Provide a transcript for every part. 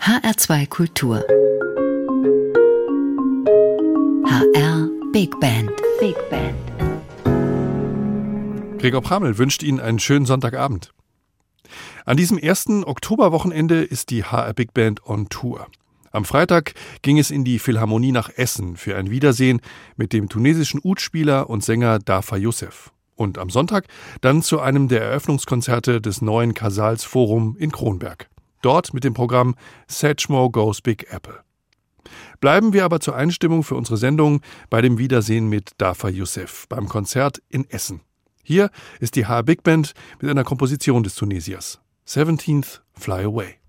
HR2 Kultur. HR Big Band. Big Band. Gregor Pramel wünscht Ihnen einen schönen Sonntagabend. An diesem ersten Oktoberwochenende ist die HR Big Band on Tour. Am Freitag ging es in die Philharmonie nach Essen für ein Wiedersehen mit dem tunesischen Ud-Spieler und Sänger Dafa Youssef. Und am Sonntag dann zu einem der Eröffnungskonzerte des neuen Casals Forum in Kronberg. Dort mit dem Programm Satchmore Goes Big Apple. Bleiben wir aber zur Einstimmung für unsere Sendung bei dem Wiedersehen mit Dafa Youssef beim Konzert in Essen. Hier ist die H Big Band mit einer Komposition des Tunesiers. 17th Fly Away.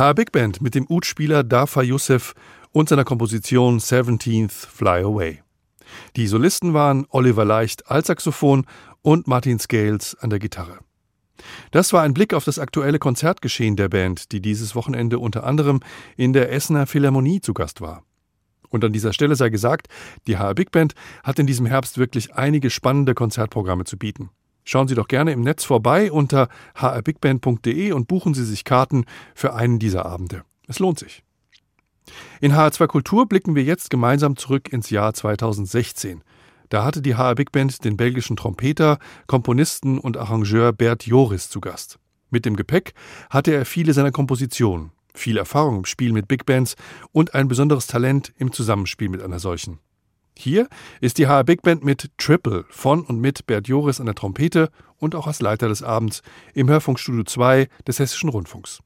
HR Big Band mit dem Ud-Spieler Dafa Youssef und seiner Komposition 17th Fly Away. Die Solisten waren Oliver Leicht als Saxophon und Martin Scales an der Gitarre. Das war ein Blick auf das aktuelle Konzertgeschehen der Band, die dieses Wochenende unter anderem in der Essener Philharmonie zu Gast war. Und an dieser Stelle sei gesagt, die HR Big Band hat in diesem Herbst wirklich einige spannende Konzertprogramme zu bieten. Schauen Sie doch gerne im Netz vorbei unter hrbigband.de und buchen Sie sich Karten für einen dieser Abende. Es lohnt sich. In HR2 Kultur blicken wir jetzt gemeinsam zurück ins Jahr 2016. Da hatte die HR Big Band den belgischen Trompeter, Komponisten und Arrangeur Bert Joris zu Gast. Mit dem Gepäck hatte er viele seiner Kompositionen, viel Erfahrung im Spiel mit Big Bands und ein besonderes Talent im Zusammenspiel mit einer solchen. Hier ist die HR Big Band mit Triple von und mit Bert Joris an der Trompete und auch als Leiter des Abends im Hörfunkstudio 2 des Hessischen Rundfunks.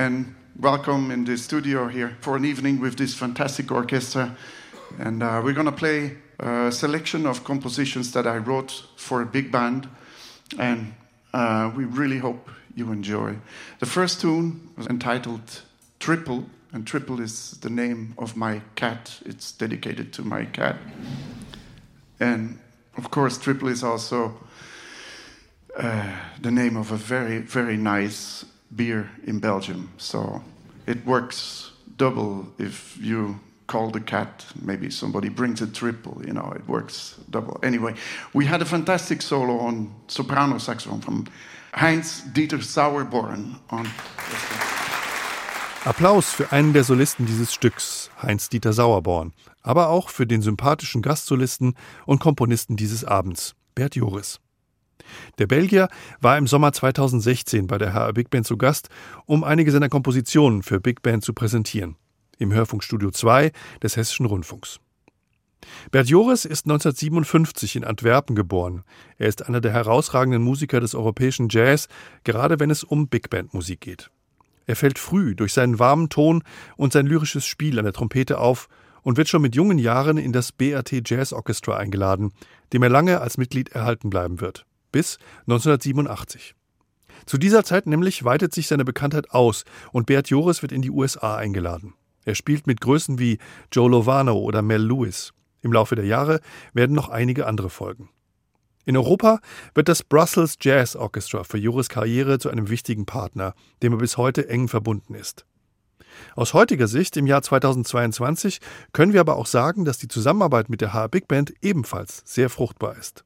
And welcome in the studio here for an evening with this fantastic orchestra. And uh, we're going to play a selection of compositions that I wrote for a big band. And uh, we really hope you enjoy. The first tune was entitled Triple, and Triple is the name of my cat. It's dedicated to my cat. And of course, Triple is also uh, the name of a very, very nice beer in Belgium. So it works double if you call the cat. Maybe somebody brings a triple, you know, it works double. Anyway, we had a fantastic solo on soprano saxophone from Heinz Dieter Sauerborn on. Applaus für einen der Solisten dieses Stücks, Heinz-Dieter Sauerborn, aber auch für den sympathischen Gastsolisten und Komponisten dieses Abends, Bert Joris. Der Belgier war im Sommer 2016 bei der HR Big Band zu Gast, um einige seiner Kompositionen für Big Band zu präsentieren, im Hörfunkstudio 2 des Hessischen Rundfunks. Bert Joris ist 1957 in Antwerpen geboren. Er ist einer der herausragenden Musiker des europäischen Jazz, gerade wenn es um Big Band Musik geht. Er fällt früh durch seinen warmen Ton und sein lyrisches Spiel an der Trompete auf und wird schon mit jungen Jahren in das BRT Jazz Orchestra eingeladen, dem er lange als Mitglied erhalten bleiben wird. Bis 1987. Zu dieser Zeit nämlich weitet sich seine Bekanntheit aus und Bert Joris wird in die USA eingeladen. Er spielt mit Größen wie Joe Lovano oder Mel Lewis. Im Laufe der Jahre werden noch einige andere folgen. In Europa wird das Brussels Jazz Orchestra für Joris Karriere zu einem wichtigen Partner, dem er bis heute eng verbunden ist. Aus heutiger Sicht im Jahr 2022 können wir aber auch sagen, dass die Zusammenarbeit mit der HR Big Band ebenfalls sehr fruchtbar ist.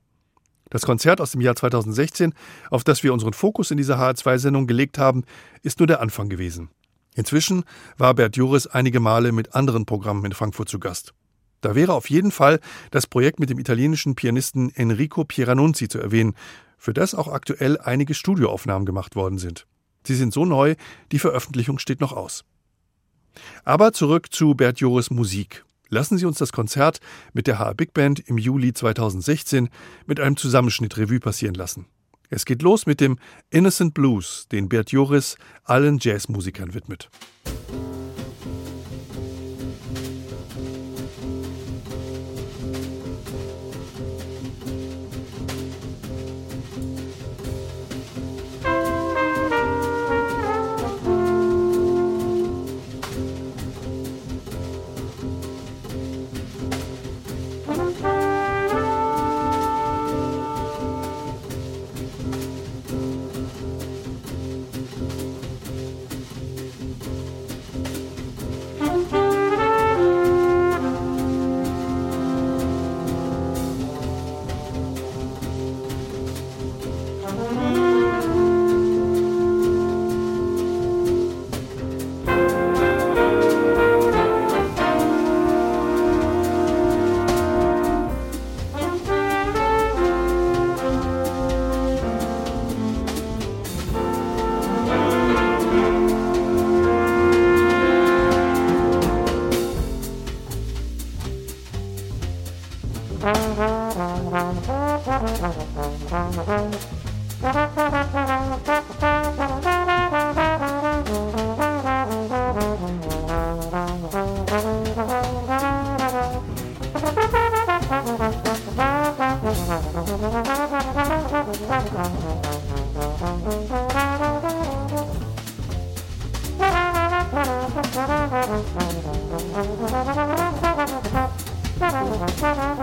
Das Konzert aus dem Jahr 2016, auf das wir unseren Fokus in dieser HR2-Sendung gelegt haben, ist nur der Anfang gewesen. Inzwischen war Bert Joris einige Male mit anderen Programmen in Frankfurt zu Gast. Da wäre auf jeden Fall das Projekt mit dem italienischen Pianisten Enrico Pieranunzi zu erwähnen, für das auch aktuell einige Studioaufnahmen gemacht worden sind. Sie sind so neu, die Veröffentlichung steht noch aus. Aber zurück zu Bert Joris Musik. Lassen Sie uns das Konzert mit der HR Big Band im Juli 2016 mit einem Zusammenschnitt Revue passieren lassen. Es geht los mit dem Innocent Blues, den Bert Joris allen Jazzmusikern widmet. Thank you.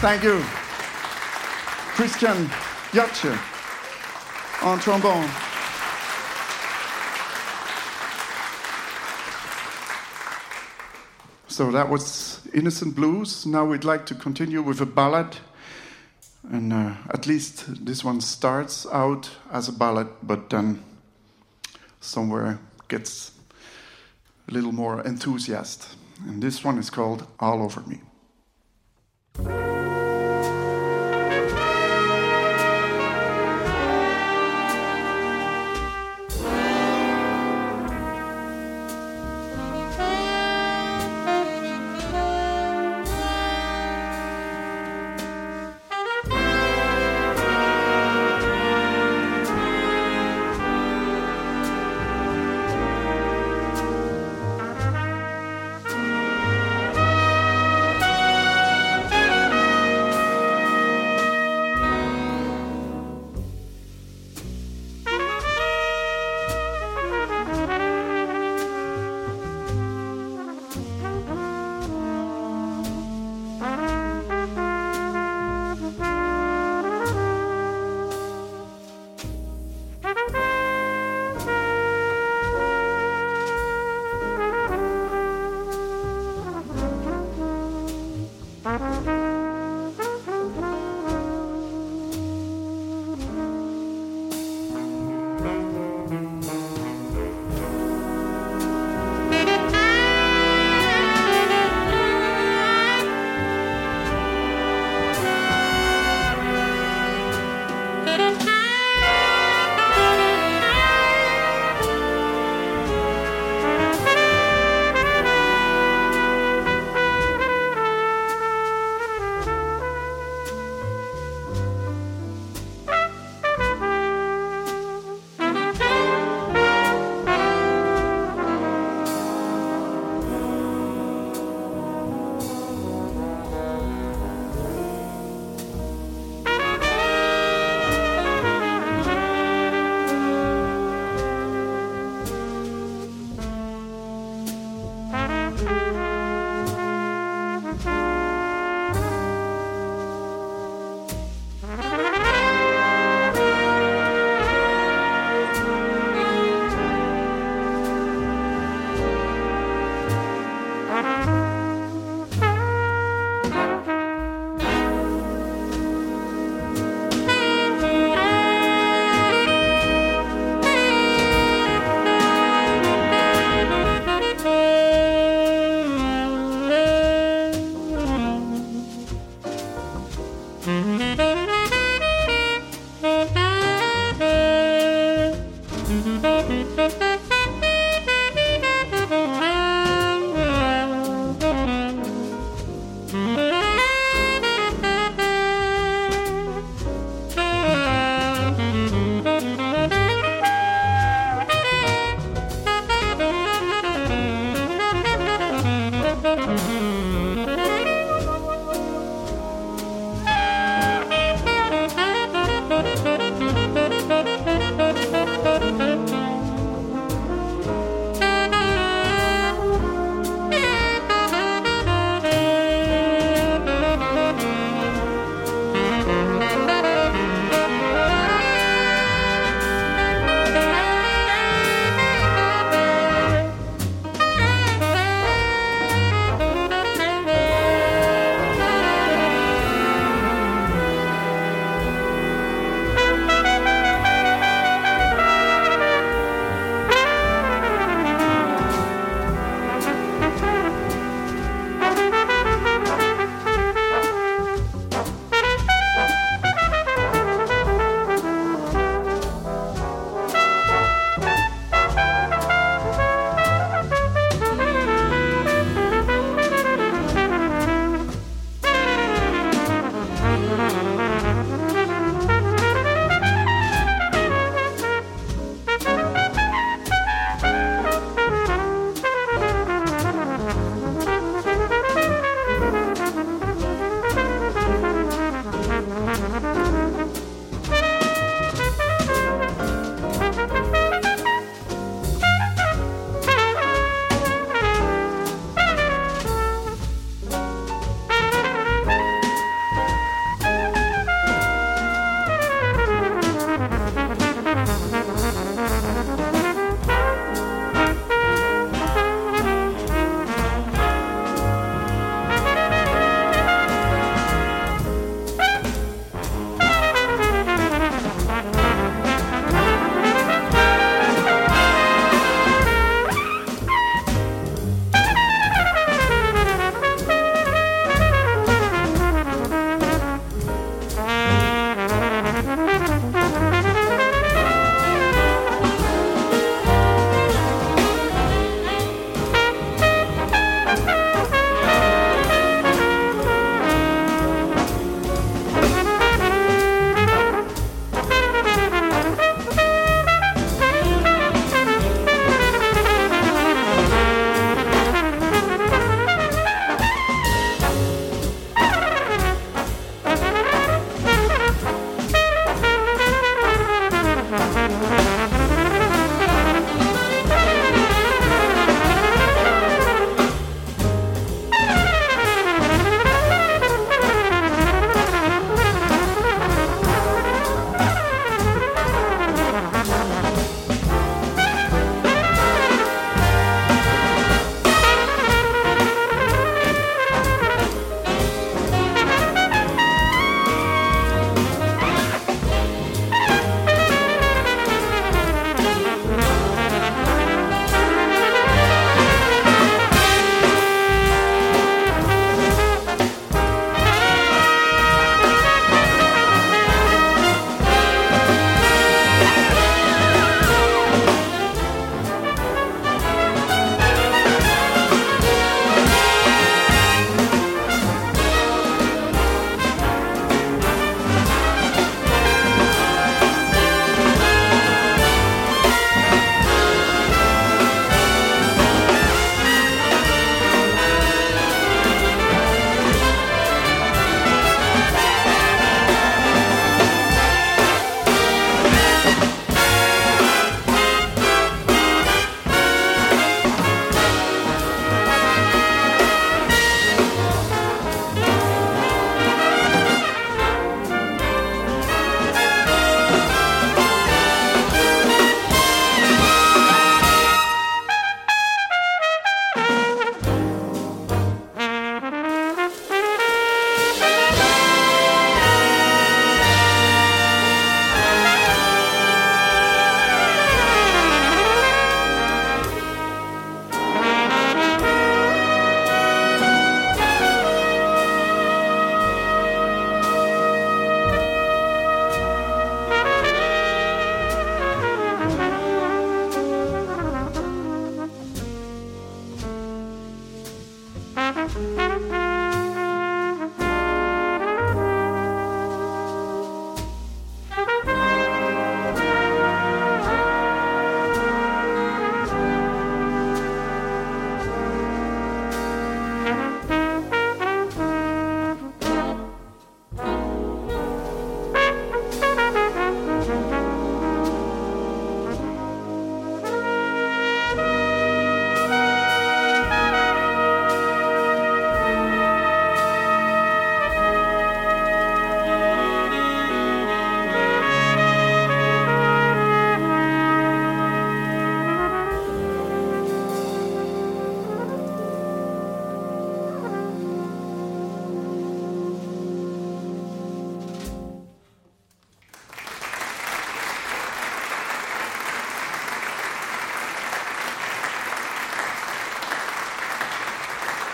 Thank you. Christian Yatsche on trombone. So that was Innocent Blues. Now we'd like to continue with a ballad. And uh, at least this one starts out as a ballad, but then somewhere gets a little more enthusiast. And this one is called All Over Me.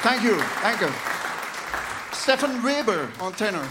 Thank you, thank you. Stefan Weber on tenor.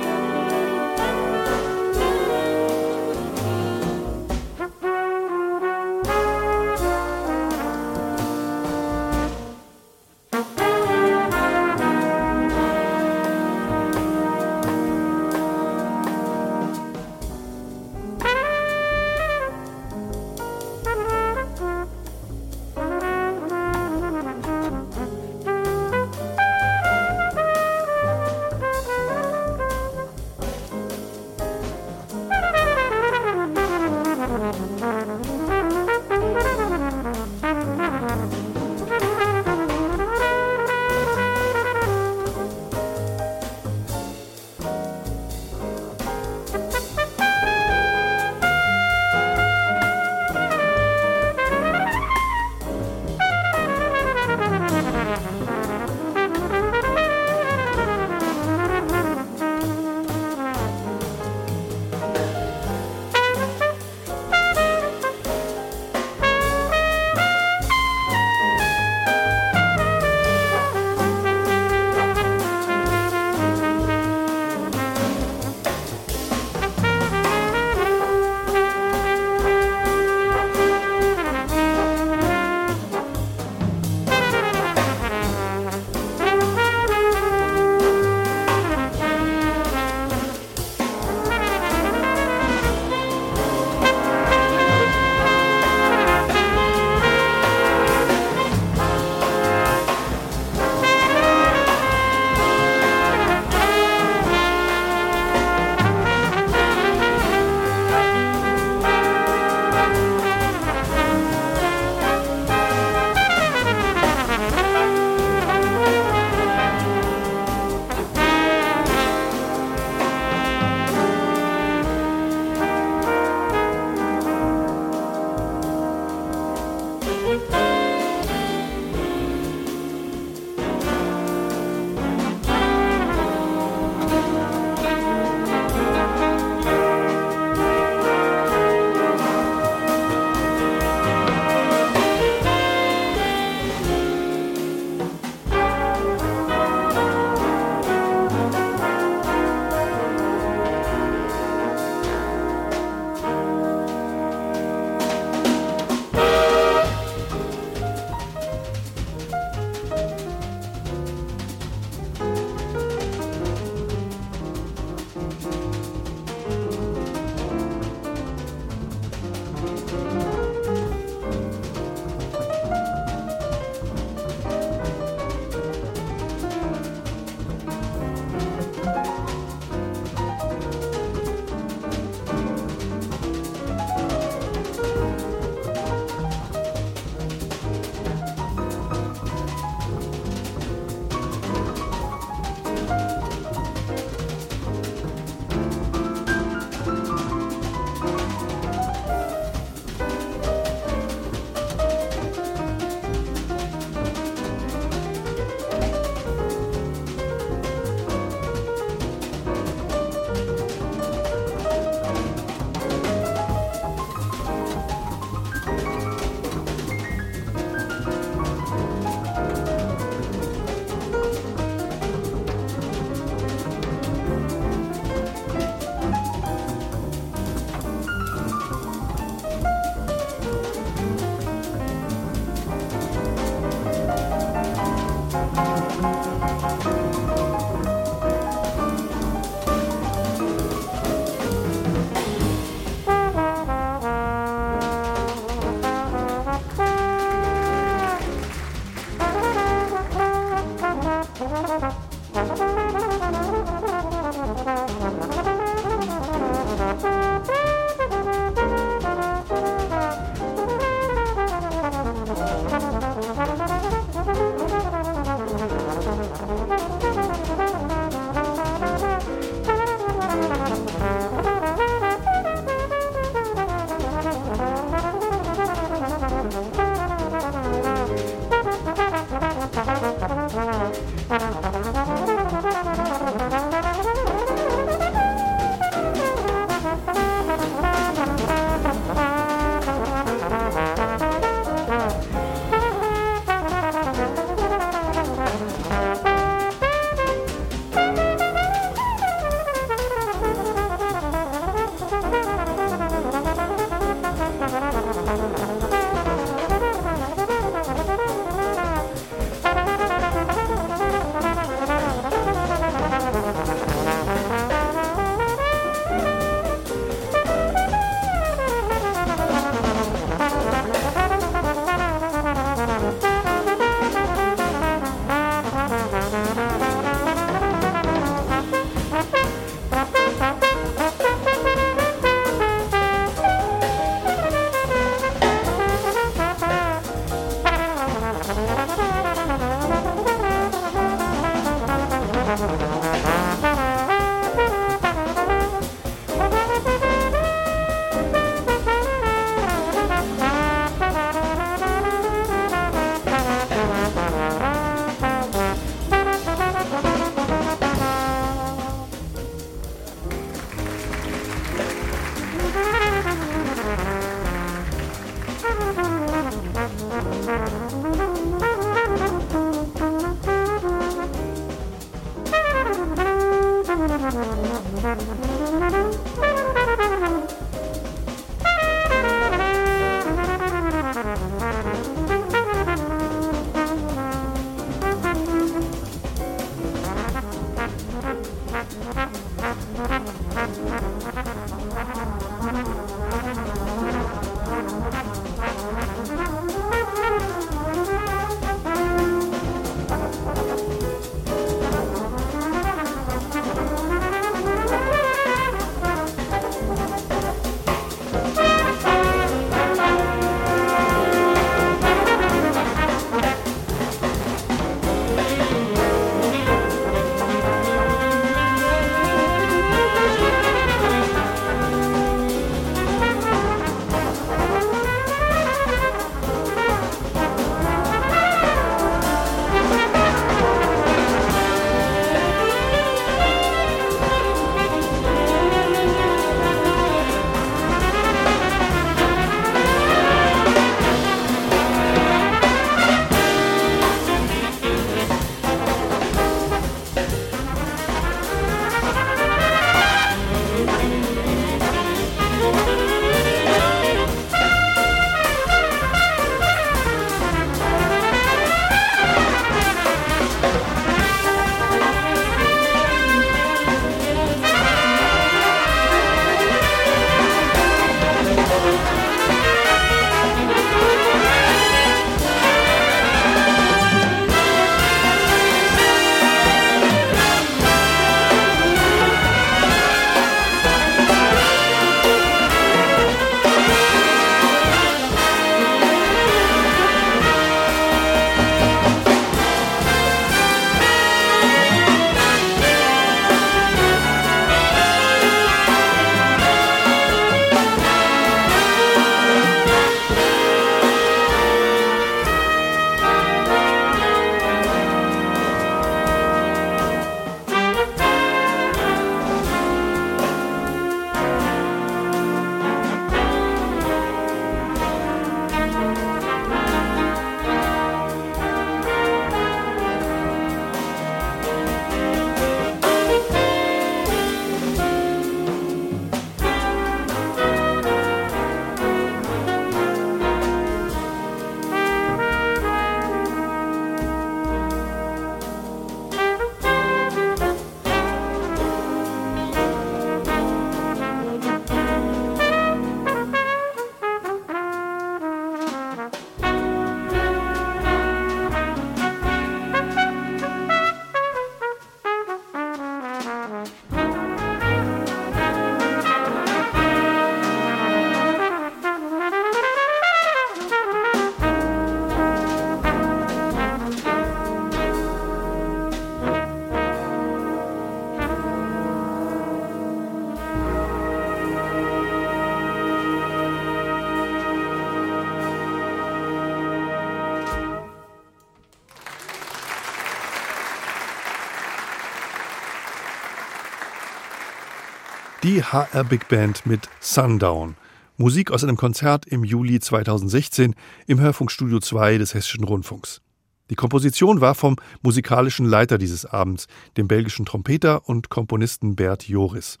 Die HR Big Band mit Sundown. Musik aus einem Konzert im Juli 2016 im Hörfunkstudio 2 des Hessischen Rundfunks. Die Komposition war vom musikalischen Leiter dieses Abends, dem belgischen Trompeter und Komponisten Bert Joris.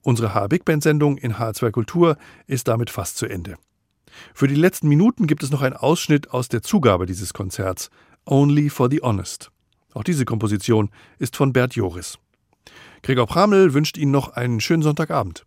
Unsere HR Big Band Sendung in HR2 Kultur ist damit fast zu Ende. Für die letzten Minuten gibt es noch einen Ausschnitt aus der Zugabe dieses Konzerts, Only for the Honest. Auch diese Komposition ist von Bert Joris. Gregor Pramel wünscht Ihnen noch einen schönen Sonntagabend.